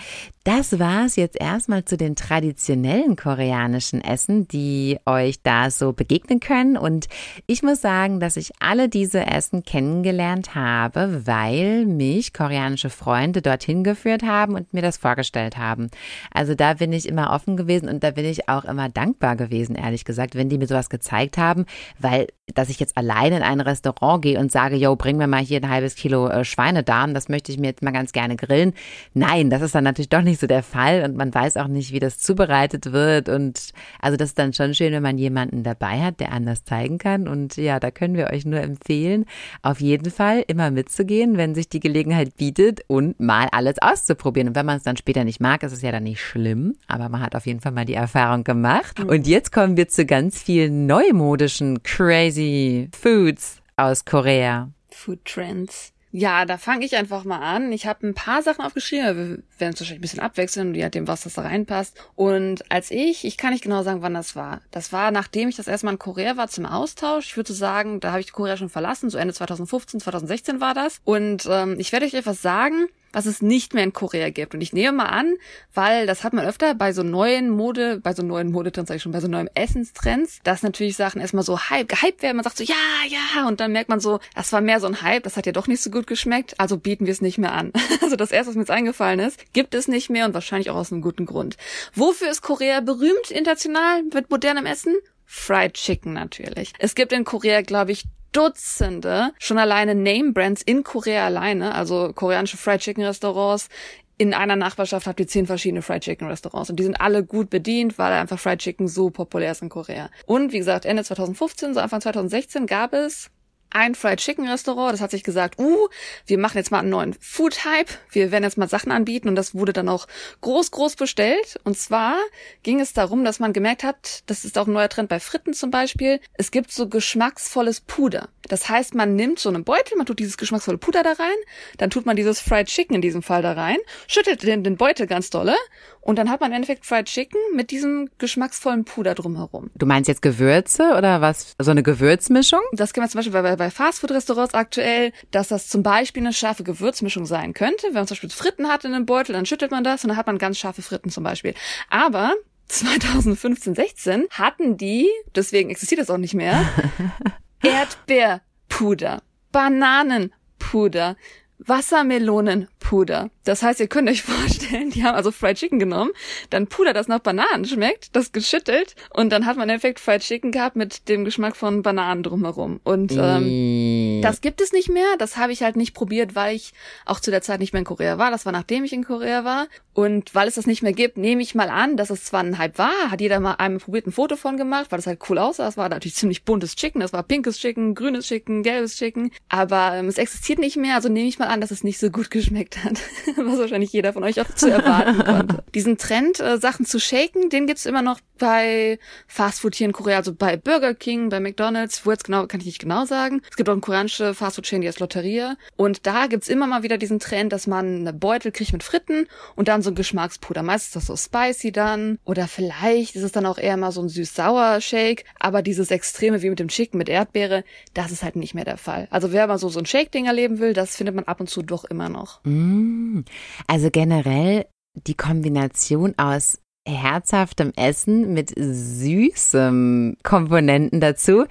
das war's jetzt erstmal zu den traditionellen koreanischen Essen, die euch da so begegnen können. Und ich muss sagen, dass ich alle diese Essen kennengelernt habe, weil mich koreanische Freunde dorthin geführt haben und mir das vorgestellt haben. Also da bin ich immer offen gewesen und da bin ich auch immer dankbar gewesen, ehrlich gesagt, wenn die mir sowas gezeigt haben, weil dass ich jetzt alleine in ein Restaurant gehe und sage, yo, bring mir mal hier ein halbes Kilo äh, Schweinedarm, das möchte ich mir jetzt mal ganz gerne grillen. Nein, das ist dann natürlich doch nicht nicht so der Fall und man weiß auch nicht, wie das zubereitet wird. Und also das ist dann schon schön, wenn man jemanden dabei hat, der anders zeigen kann. Und ja, da können wir euch nur empfehlen, auf jeden Fall immer mitzugehen, wenn sich die Gelegenheit bietet und mal alles auszuprobieren. Und wenn man es dann später nicht mag, ist es ja dann nicht schlimm, aber man hat auf jeden Fall mal die Erfahrung gemacht. Mhm. Und jetzt kommen wir zu ganz vielen neumodischen, crazy Foods aus Korea. Food Trends. Ja, da fange ich einfach mal an. Ich habe ein paar Sachen aufgeschrieben. Wir werden es wahrscheinlich ein bisschen abwechseln, je nachdem, was das da reinpasst. Und als ich, ich kann nicht genau sagen, wann das war. Das war, nachdem ich das erste Mal in Korea war zum Austausch. Ich würde sagen, da habe ich Korea schon verlassen. So Ende 2015, 2016 war das. Und ähm, ich werde euch etwas sagen, was es nicht mehr in Korea gibt. Und ich nehme mal an, weil das hat man öfter bei so neuen Mode, bei so neuen Modetrends, sag ich schon, bei so neuen Essenstrends, dass natürlich Sachen erstmal so hype, gehypt werden. Man sagt so, ja, ja, und dann merkt man so, das war mehr so ein Hype, das hat ja doch nicht so gut geschmeckt, also bieten wir es nicht mehr an. Also das erste, was mir jetzt eingefallen ist, gibt es nicht mehr und wahrscheinlich auch aus einem guten Grund. Wofür ist Korea berühmt international mit modernem Essen? Fried Chicken natürlich. Es gibt in Korea, glaube ich, Dutzende, schon alleine Name-Brands in Korea alleine, also koreanische Fried Chicken Restaurants. In einer Nachbarschaft habt ihr zehn verschiedene Fried Chicken Restaurants und die sind alle gut bedient, weil einfach Fried Chicken so populär ist in Korea. Und wie gesagt, Ende 2015, so Anfang 2016 gab es ein Fried Chicken Restaurant, das hat sich gesagt, uh, wir machen jetzt mal einen neuen Food Hype, wir werden jetzt mal Sachen anbieten und das wurde dann auch groß, groß bestellt. Und zwar ging es darum, dass man gemerkt hat, das ist auch ein neuer Trend bei Fritten zum Beispiel, es gibt so geschmacksvolles Puder. Das heißt, man nimmt so einen Beutel, man tut dieses geschmacksvolle Puder da rein, dann tut man dieses Fried Chicken in diesem Fall da rein, schüttelt den, den Beutel ganz dolle und dann hat man im Endeffekt Fried Chicken mit diesem geschmacksvollen Puder drumherum. Du meinst jetzt Gewürze oder was? So eine Gewürzmischung? Das kennen wir zum Beispiel bei, bei Fastfood-Restaurants aktuell, dass das zum Beispiel eine scharfe Gewürzmischung sein könnte. Wenn man zum Beispiel Fritten hat in einem Beutel, dann schüttelt man das und dann hat man ganz scharfe Fritten zum Beispiel. Aber 2015, 16 hatten die, deswegen existiert das auch nicht mehr, Erdbeerpuder, Bananenpuder, Wassermelonenpuder. Puder. Das heißt, ihr könnt euch vorstellen, die haben also Fried Chicken genommen, dann Puder, das nach Bananen schmeckt, das geschüttelt und dann hat man im Endeffekt Fried Chicken gehabt mit dem Geschmack von Bananen drumherum. Und ähm, das gibt es nicht mehr. Das habe ich halt nicht probiert, weil ich auch zu der Zeit nicht mehr in Korea war. Das war nachdem ich in Korea war. Und weil es das nicht mehr gibt, nehme ich mal an, dass es zwar ein Hype war, hat jeder mal einmal probiert, ein Foto von gemacht, weil das halt cool aussah. Es war natürlich ziemlich buntes Chicken, das war pinkes Chicken, grünes Chicken, gelbes Chicken. Aber ähm, es existiert nicht mehr, also nehme ich mal an, dass es nicht so gut geschmeckt hat, was wahrscheinlich jeder von euch auch zu erwarten konnte. Diesen Trend, äh, Sachen zu shaken, den gibt's immer noch bei Fastfood hier in Korea, also bei Burger King, bei McDonald's, wo jetzt genau, kann ich nicht genau sagen. Es gibt auch eine koreanische Fastfood-Chain, die heißt Lotteria. Und da gibt's immer mal wieder diesen Trend, dass man eine Beutel kriegt mit Fritten und dann so ein Geschmackspuder. Meistens ist das so spicy dann. Oder vielleicht ist es dann auch eher mal so ein süß-sauer Shake. Aber dieses Extreme wie mit dem Chicken mit Erdbeere, das ist halt nicht mehr der Fall. Also wer mal so, so ein Shake-Ding erleben will, das findet man ab und zu doch immer noch. Mm. Also generell die Kombination aus herzhaftem Essen mit süßem Komponenten dazu.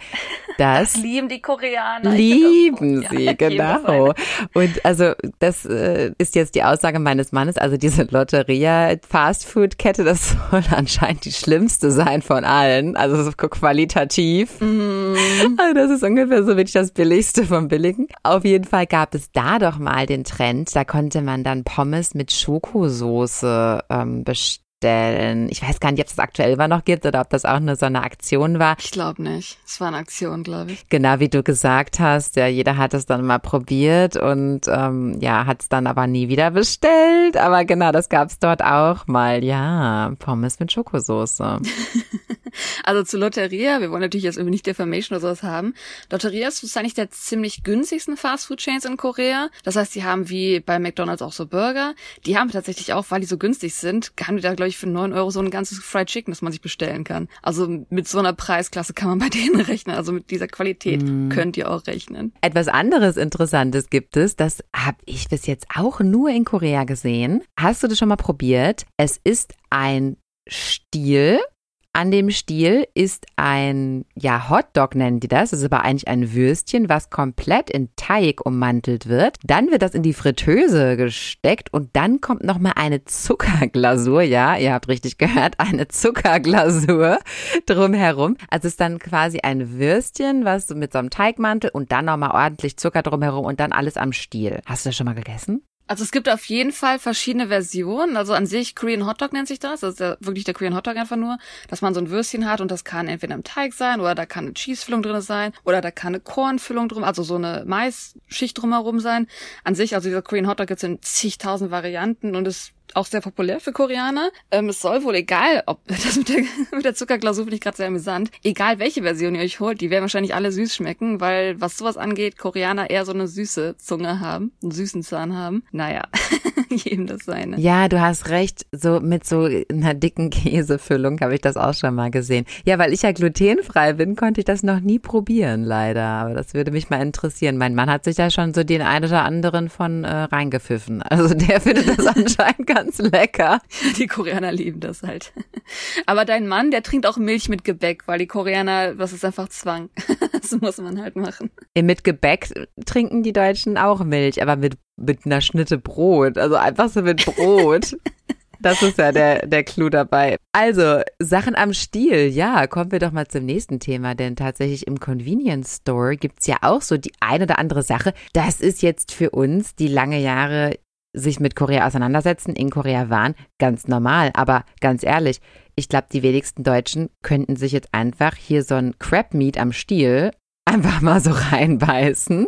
Das, das lieben die Koreaner. Lieben sie, ja, genau. Und also das äh, ist jetzt die Aussage meines Mannes. Also diese Lotteria Fastfood Kette, das soll anscheinend die schlimmste sein von allen. Also so qualitativ. Mm. Also das ist ungefähr so wirklich das Billigste vom Billigen. Auf jeden Fall gab es da doch mal den Trend. Da konnte man dann Pommes mit Schokosoße ähm, bestellen bestellen. Ich weiß gar nicht, ob es das aktuell immer noch gibt oder ob das auch nur so eine Aktion war. Ich glaube nicht. Es war eine Aktion, glaube ich. Genau, wie du gesagt hast, ja, jeder hat es dann mal probiert und ähm, ja, hat es dann aber nie wieder bestellt. Aber genau, das gab es dort auch mal. Ja, Pommes mit Schokosoße. also zu Lotteria, wir wollen natürlich jetzt irgendwie nicht Defamation oder sowas haben. Lotteria ist wahrscheinlich der ziemlich günstigsten Fastfood-Chains in Korea. Das heißt, die haben wie bei McDonalds auch so Burger. Die haben tatsächlich auch, weil die so günstig sind, haben die da, glaube ich, für neun Euro so ein ganzes Fried Chicken, das man sich bestellen kann. Also mit so einer Preisklasse kann man bei denen rechnen. Also mit dieser Qualität mm. könnt ihr auch rechnen. Etwas anderes Interessantes gibt es, das habe ich bis jetzt auch nur in Korea gesehen. Hast du das schon mal probiert? Es ist ein Stiel an dem Stiel ist ein, ja, Hotdog nennen die das. Das ist aber eigentlich ein Würstchen, was komplett in Teig ummantelt wird. Dann wird das in die Fritteuse gesteckt und dann kommt nochmal eine Zuckerglasur. Ja, ihr habt richtig gehört, eine Zuckerglasur drumherum. Also ist dann quasi ein Würstchen, was mit so einem Teigmantel und dann nochmal ordentlich Zucker drumherum und dann alles am Stiel. Hast du das schon mal gegessen? Also es gibt auf jeden Fall verschiedene Versionen. Also an sich Korean Hotdog nennt sich das. Das ist ja wirklich der Korean Hotdog einfach nur, dass man so ein Würstchen hat und das kann entweder im Teig sein oder da kann eine Cheese-Füllung drin sein oder da kann eine Kornfüllung drum, also so eine Maisschicht drumherum sein. An sich, also dieser Korean Hotdog gibt es in zigtausend Varianten und es auch sehr populär für Koreaner. Ähm, es soll wohl egal, ob das mit der, mit der Zuckerglasur finde ich gerade sehr amüsant. Egal welche Version ihr euch holt, die werden wahrscheinlich alle süß schmecken, weil was sowas angeht, Koreaner eher so eine süße Zunge haben, einen süßen Zahn haben. Naja, jedem das seine. Ja, du hast recht. So mit so einer dicken Käsefüllung habe ich das auch schon mal gesehen. Ja, weil ich ja glutenfrei bin, konnte ich das noch nie probieren, leider. Aber das würde mich mal interessieren. Mein Mann hat sich ja schon so den einen oder anderen von äh, reingepfiffen. Also der findet das anscheinend ganz ganz lecker. Die Koreaner lieben das halt. Aber dein Mann, der trinkt auch Milch mit Gebäck, weil die Koreaner, das ist einfach Zwang. Das muss man halt machen. Mit Gebäck trinken die Deutschen auch Milch, aber mit, mit einer Schnitte Brot. Also einfach so mit Brot. Das ist ja der, der Clou dabei. Also, Sachen am Stiel. Ja, kommen wir doch mal zum nächsten Thema, denn tatsächlich im Convenience Store gibt's ja auch so die eine oder andere Sache. Das ist jetzt für uns, die lange Jahre sich mit Korea auseinandersetzen, in Korea waren, ganz normal. Aber ganz ehrlich, ich glaube, die wenigsten Deutschen könnten sich jetzt einfach hier so ein Crab Meat am Stiel einfach mal so reinbeißen.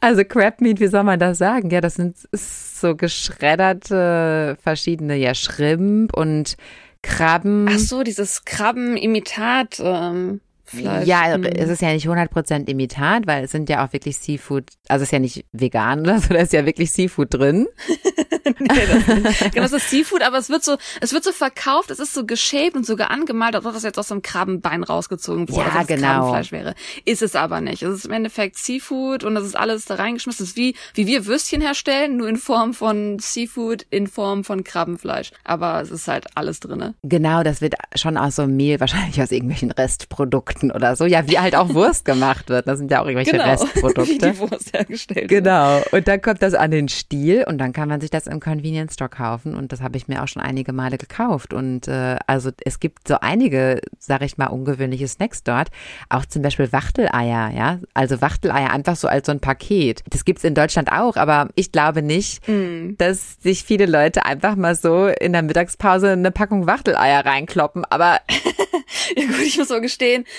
Also Crab Meat, wie soll man das sagen? Ja, das sind so geschredderte verschiedene, ja, Shrimp und Krabben. Ach so, dieses Krabbenimitat. Ähm. Fleisch. Ja, mhm. es ist ja nicht 100% Imitat, weil es sind ja auch wirklich Seafood, also es ist ja nicht vegan oder so, da ist ja wirklich Seafood drin. nee, das, genau, es ist Seafood, aber es wird so, es wird so verkauft, es ist so geshaped und sogar angemalt, als ob das jetzt aus einem Krabbenbein rausgezogen wurde, ja, genau. Krabbenfleisch wäre. Ist es aber nicht. Es ist im Endeffekt Seafood und das ist alles da reingeschmissen. Es ist wie, wie wir Würstchen herstellen, nur in Form von Seafood, in Form von Krabbenfleisch. Aber es ist halt alles drinne. Genau, das wird schon aus so Mehl, wahrscheinlich aus irgendwelchen Restprodukten Ofen oder so. Ja, wie halt auch Wurst gemacht wird. Das sind ja auch irgendwelche Genau, Restprodukte. wie die Wurst hergestellt wird. Genau. Und dann kommt das an den Stiel und dann kann man sich das im Convenience Store kaufen. Und das habe ich mir auch schon einige Male gekauft. Und äh, also es gibt so einige, sag ich mal, ungewöhnliche Snacks dort. Auch zum Beispiel Wachteleier, ja. Also Wachteleier einfach so als so ein Paket. Das gibt's in Deutschland auch, aber ich glaube nicht, Mm. dass sich viele Leute einfach mal so in der Mittagspause eine Packung Wachteleier reinkloppen. Aber Ja gut, ich muss so gestehen,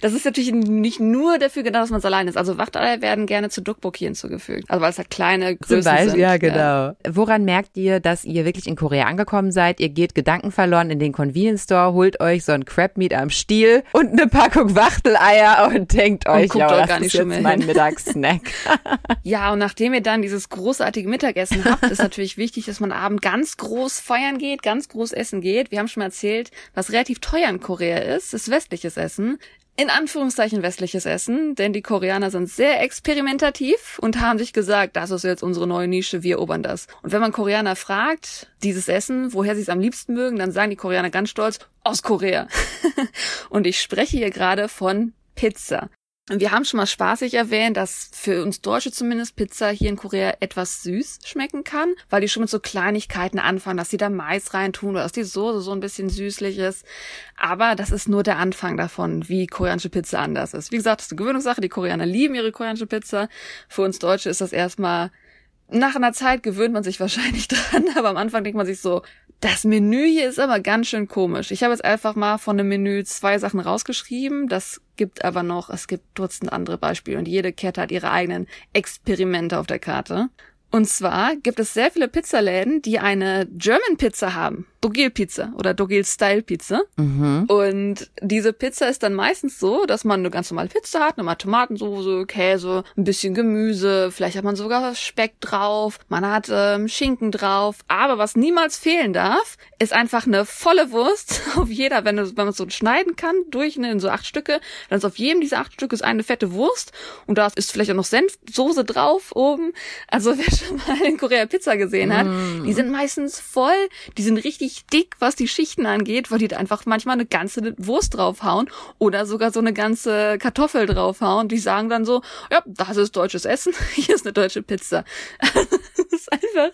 das ist natürlich nicht nur dafür gedacht, dass man es allein ist. Also Wachteleier werden gerne zu Duckburg hinzugefügt. Also weil es halt kleine Größen Zum Beispiel, sind. ja, genau. Woran merkt ihr, dass ihr wirklich in Korea angekommen seid? Ihr geht Gedanken verloren in den Convenience Store, holt euch so ein Crab Meat am Stiel und eine Packung Wachteleier und denkt euch, guckt ja, euch das ist jetzt mein hin. Mittagssnack. Ja, und nachdem ihr dann dieses großartige Mittagessen habt, ist natürlich wichtig, dass man abend ganz groß feiern geht, ganz groß essen geht. Wir haben schon mal erzählt, was relativ teuer in Korea ist, ist westliches Essen. In Anführungszeichen westliches Essen, denn die Koreaner sind sehr experimentativ und haben sich gesagt, das ist jetzt unsere neue Nische, wir erobern das. Und wenn man Koreaner fragt, dieses Essen, woher sie es am liebsten mögen, dann sagen die Koreaner ganz stolz, aus Korea. und ich spreche hier gerade von Pizza. Wir haben schon mal spaßig erwähnt, dass für uns Deutsche zumindest Pizza hier in Korea etwas süß schmecken kann, weil die schon mit so Kleinigkeiten anfangen, dass sie da Mais reintun oder dass die Soße so ein bisschen süßlich ist. Aber das ist nur der Anfang davon, wie koreanische Pizza anders ist. Wie gesagt, das ist eine Gewöhnungssache. Die Koreaner lieben ihre koreanische Pizza. Für uns Deutsche ist das erstmal nach einer Zeit gewöhnt man sich wahrscheinlich dran, aber am Anfang denkt man sich so, das Menü hier ist aber ganz schön komisch. Ich habe jetzt einfach mal von dem Menü zwei Sachen rausgeschrieben. Das gibt aber noch, es gibt Dutzend andere Beispiele und jede Kette hat ihre eigenen Experimente auf der Karte. Und zwar gibt es sehr viele Pizzaläden, die eine German Pizza haben. Dogil Pizza oder Dogil Style Pizza. mhm. Und diese Pizza ist dann meistens so, dass man eine ganz normale Pizza hat, eine Tomatensoße, Käse, ein bisschen Gemüse, vielleicht hat man sogar Speck drauf, man hat ähm, Schinken drauf. Aber was niemals fehlen darf, ist einfach eine volle Wurst auf jeder, wenn, wenn man es so schneiden kann, durch in so acht Stücke, dann ist auf jedem dieser acht Stücke ist eine fette Wurst und da ist vielleicht auch noch Senfsoße drauf oben. Also wer schon mal in Korea Pizza gesehen hat, die sind meistens voll, die sind richtig dick, was die Schichten angeht, weil die da einfach manchmal eine ganze Wurst draufhauen oder sogar so eine ganze Kartoffel draufhauen. Die sagen dann so, ja, das ist deutsches Essen, hier ist eine deutsche Pizza. das ist einfach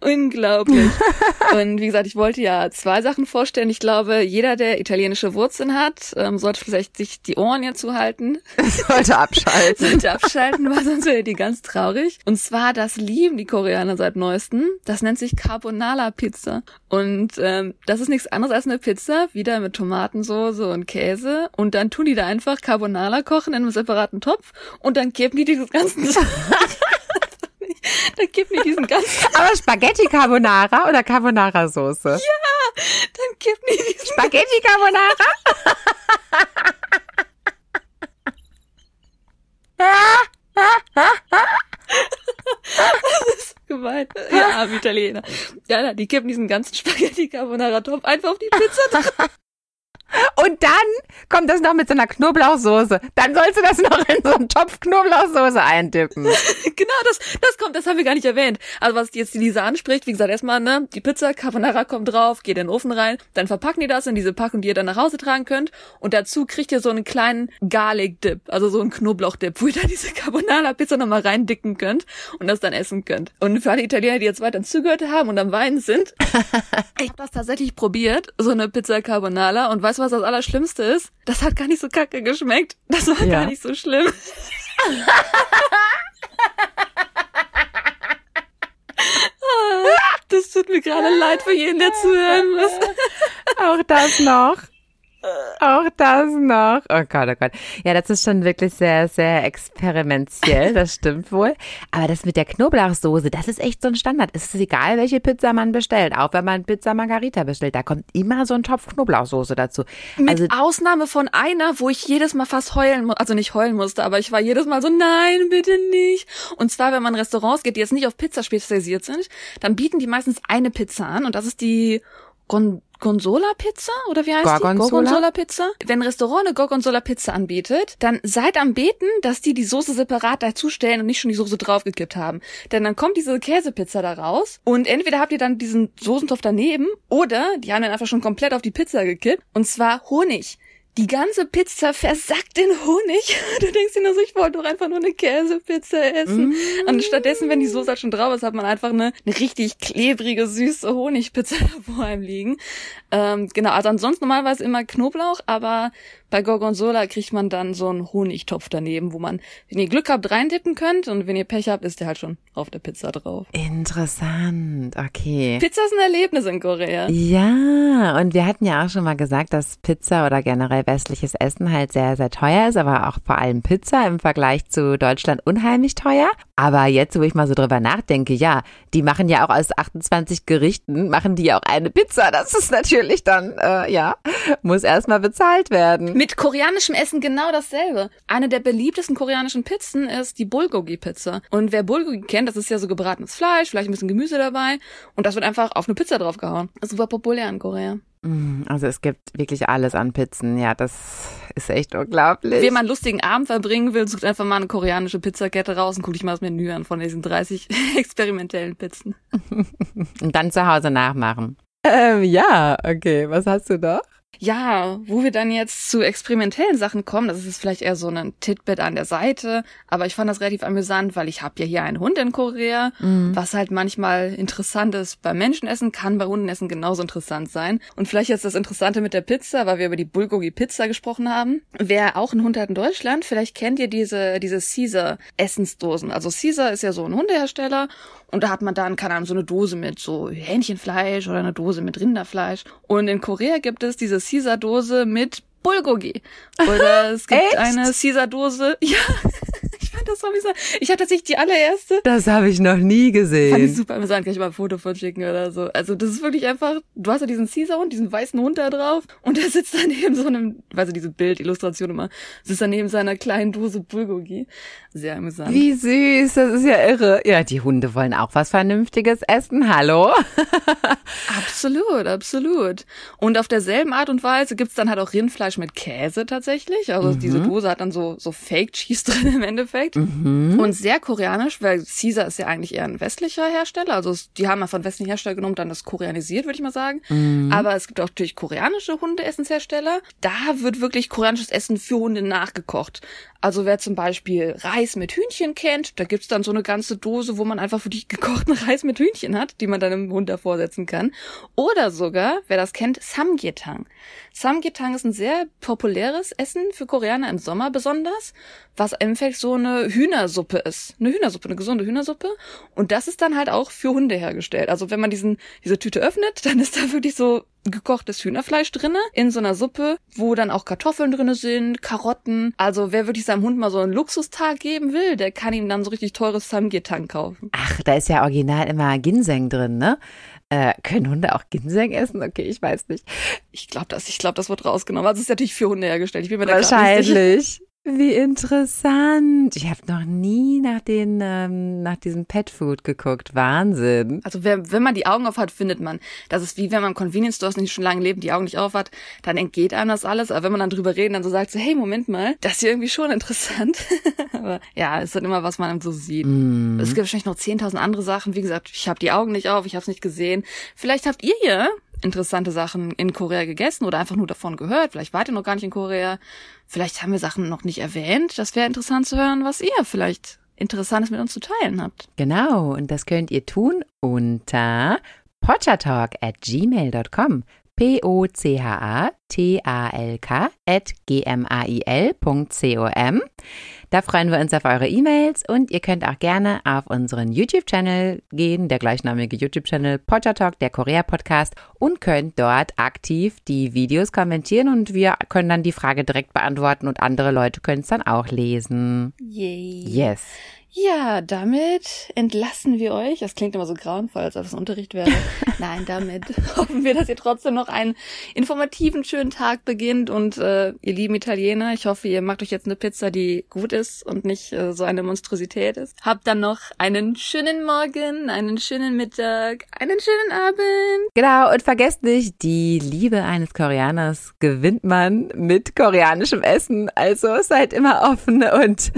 unglaublich. Und wie gesagt, ich wollte ja zwei Sachen vorstellen. Ich glaube, jeder, der italienische Wurzeln hat, ähm, sollte vielleicht sich die Ohren hier zuhalten Sollte abschalten. sollte abschalten, weil sonst wäre die ganz traurig. Und zwar, das lieben die Koreaner seit neuestem. Das nennt sich Carbonara Pizza. Und ähm, das ist nichts anderes als eine Pizza, wieder mit Tomatensauce und Käse. Und dann tun die da einfach Carbonara kochen in einem separaten Topf und dann kippen die dieses ganzen... dann kippen die diesen ganzen... Aber Spaghetti Carbonara oder Carbonara Soße? Dann kippen die diesen... Spaghetti Carbonara? gemeint. Ja, arme Italiener. Ja, ja, die kippen diesen ganzen Spaghetti Carbonara Topf einfach auf die Pizza drauf. Und dann kommt das noch mit so einer Knoblauchsoße. Dann sollst du das noch in so einen Topf Knoblauchsoße eindippen. Genau, das, das kommt, das haben wir gar nicht erwähnt. Also was jetzt die Lisa anspricht, wie gesagt, erstmal, ne, die Pizza, Carbonara kommt drauf, geht in den Ofen rein, dann verpacken die das in diese Packung, die ihr dann nach Hause tragen könnt und dazu kriegt ihr so einen kleinen Garlic Dip, also so einen Knoblauch-Dip, wo ihr dann diese Carbonara-Pizza nochmal reindicken könnt und das dann essen könnt. Und für alle Italiener, die jetzt weiter zugehört haben und am Weinen sind, ich habe das tatsächlich probiert, so eine Pizza Carbonara und weißt du, was das Allerschlimmste ist? Das hat gar nicht so kacke geschmeckt. Das war Ja. gar nicht so schlimm. Das tut mir gerade leid für jeden, der zuhören muss. Auch das noch. Auch das noch. Oh Gott, oh Gott. Ja, das ist schon wirklich sehr, sehr experimentiell, das stimmt wohl. Aber das mit der Knoblauchsoße, das ist echt so ein Standard. Es ist egal, welche Pizza man bestellt. Auch wenn man Pizza Margarita bestellt, da kommt immer so ein Topf Knoblauchsoße dazu. Mit Also, Ausnahme von einer, wo ich jedes Mal fast heulen muss, also nicht heulen musste, aber ich war jedes Mal so, nein, bitte nicht. Und zwar, wenn man in Restaurants geht, die jetzt nicht auf Pizza spezialisiert sind, dann bieten die meistens eine Pizza an und das ist die Gon Gonzola Pizza oder wie heißt Gorgonzola? die? Gorgonzola Pizza. Wenn ein Restaurant eine Gorgonzola Pizza anbietet, dann seid am Beten, dass die die Soße separat dazustellen und nicht schon die Soße draufgekippt haben. Denn dann kommt diese Käsepizza da raus und entweder habt ihr dann diesen Soßentopf daneben oder die haben dann einfach schon komplett auf die Pizza gekippt und zwar Honig. Die ganze Pizza versackt in Honig. Du denkst dir nur so, ich wollte doch einfach nur eine Käsepizza essen. Mm. Und stattdessen, wenn die Soße halt schon drauf ist, hat man einfach eine, eine richtig klebrige, süße Honigpizza vor einem liegen. Ähm, genau, also ansonsten normalerweise immer Knoblauch, aber bei Gorgonzola kriegt man dann so einen Honigtopf daneben, wo man, wenn ihr Glück habt, reindippen könnt und wenn ihr Pech habt, ist der halt schon auf der Pizza drauf. Interessant, okay. Pizza ist ein Erlebnis in Korea. Ja, und wir hatten ja auch schon mal gesagt, dass Pizza oder generell westliches Essen halt sehr, sehr teuer ist, aber auch vor allem Pizza im Vergleich zu Deutschland unheimlich teuer. Aber jetzt, wo ich mal so drüber nachdenke, ja, die machen ja auch aus 28 Gerichten, machen die ja auch eine Pizza. Das ist natürlich dann, äh, ja, muss erstmal bezahlt werden. Mit koreanischem Essen genau dasselbe. Eine der beliebtesten koreanischen Pizzen ist die Bulgogi-Pizza. Und wer Bulgogi kennt, das ist ja so gebratenes Fleisch, vielleicht ein bisschen Gemüse dabei. Und das wird einfach auf eine Pizza draufgehauen. Super populär in Korea. Mm, also es gibt wirklich alles an Pizzen. Ja, das ist echt unglaublich. Wenn man einen lustigen Abend verbringen will, sucht einfach mal eine koreanische Pizzakette raus und guckt dich mal das Menü an von diesen 30 experimentellen Pizzen. und dann zu Hause nachmachen. Ähm, ja, okay. Was hast du doch? Ja, wo wir dann jetzt zu experimentellen Sachen kommen, das ist vielleicht eher so ein Titbit an der Seite, aber ich fand das relativ amüsant, weil ich habe ja hier einen Hund in Korea, mhm. was halt manchmal interessant ist beim Menschenessen, kann bei Hundenessen genauso interessant sein. Und vielleicht jetzt das Interessante mit der Pizza, weil wir über die Bulgogi Pizza gesprochen haben. Wer auch einen Hund hat in Deutschland, vielleicht kennt ihr diese, diese Caesar Essensdosen. Also Caesar ist ja so ein Hundehersteller und da hat man dann, keine Ahnung, so eine Dose mit so Hähnchenfleisch oder eine Dose mit Rinderfleisch. Und in Korea gibt es diese Caesar-Dose mit Bulgogi. Oder es gibt eine Caesar-Dose, ja, das soll ich. Ich hatte tatsächlich die allererste. Das habe ich noch nie gesehen. Fand ich super amüsant, kann ich mal ein Foto von schicken oder so. Also das ist wirklich einfach, du hast ja diesen Caesar-Hund, diesen weißen Hund da drauf und der sitzt dann neben so einem, weißt du, diese Bildillustration immer, sitzt dann neben seiner kleinen Dose Bulgogi. Sehr amüsant. Wie süß, das ist ja irre. Ja, die Hunde wollen auch was Vernünftiges essen, hallo? absolut, absolut. Und auf derselben Art und Weise gibt's dann halt auch Rindfleisch mit Käse tatsächlich. Also mhm. diese Dose hat dann so, so Fake Cheese drin im Endeffekt. Mhm. Und sehr koreanisch, weil Caesar ist ja eigentlich eher ein westlicher Hersteller. Also die haben mal von westlichen Herstellern genommen, dann das koreanisiert, würde ich mal sagen. Mhm. Aber es gibt auch natürlich koreanische Hundeessenshersteller. Da wird wirklich koreanisches Essen für Hunde nachgekocht. Also wer zum Beispiel Reis mit Hühnchen kennt, da gibt's dann so eine ganze Dose, wo man einfach für dich gekochten Reis mit Hühnchen hat, die man dann im Hund davorsetzen kann. Oder sogar, wer das kennt, Samgyetang. Samgyetang ist ein sehr populäres Essen für Koreaner im Sommer besonders, was im Endeffekt so eine Hühnersuppe ist. Eine Hühnersuppe, eine gesunde Hühnersuppe. Und das ist dann halt auch für Hunde hergestellt. Also wenn man diesen, diese Tüte öffnet, dann ist da wirklich so gekochtes Hühnerfleisch drinne in so einer Suppe, wo dann auch Kartoffeln drinne sind, Karotten. Also wer wirklich seinem Hund mal so einen Luxustag geben will, der kann ihm dann so richtig teures Samgyetang kaufen. Ach, da ist ja original immer Ginseng drin, ne? Äh, können Hunde auch Ginseng essen? Okay, ich weiß nicht. Ich glaube, das, ich glaube, das wird rausgenommen. Also es ist natürlich für Hunde hergestellt. Ich bin mir Wahrscheinlich. Wie interessant. Ich habe noch nie nach den ähm, nach diesem Pet Food geguckt. Wahnsinn. Also wer, wenn man die Augen auf hat, findet man. Das ist wie wenn man Convenience Stores nicht schon lange lebt, die Augen nicht auf hat, dann entgeht einem das alles. Aber wenn man dann drüber reden, dann so sagt so, hey, Moment mal, das ist irgendwie schon interessant. Aber ja, es ist dann immer, was man so sieht. Mm. Es gibt wahrscheinlich noch 10.000 andere Sachen. Wie gesagt, ich habe die Augen nicht auf, ich habe es nicht gesehen. Vielleicht habt ihr ja interessante Sachen in Korea gegessen oder einfach nur davon gehört. Vielleicht wart ihr noch gar nicht in Korea. Vielleicht haben wir Sachen noch nicht erwähnt. Das wäre interessant zu hören, was ihr vielleicht Interessantes mit uns zu teilen habt. Genau, und das könnt ihr tun unter potchatalk at gmail.com. P-O-C-H-A-T-A-L-K at g-m-a-i-l.com. Da freuen wir uns auf eure E-Mails und ihr könnt auch gerne auf unseren YouTube-Channel gehen, der gleichnamige YouTube-Channel Potter Talk, der Korea-Podcast und könnt dort aktiv die Videos kommentieren und wir können dann die Frage direkt beantworten und andere Leute können es dann auch lesen. Yay. Yes. Ja, damit entlassen wir euch. Das klingt immer so grauenvoll, als ob es Unterricht wäre. Nein, damit hoffen wir, dass ihr trotzdem noch einen informativen, schönen Tag beginnt. Und äh, ihr lieben Italiener, ich hoffe, ihr macht euch jetzt eine Pizza, die gut ist und nicht äh, so eine Monstrosität ist. Habt dann noch einen schönen Morgen, einen schönen Mittag, einen schönen Abend. Genau, und vergesst nicht, die Liebe eines Koreaners gewinnt man mit koreanischem Essen. Also seid immer offen und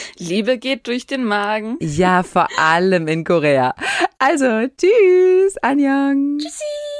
Liebe geht durch den Magen. Ja, vor allem in Korea. Also, tschüss, Annyeong. Tschüssi.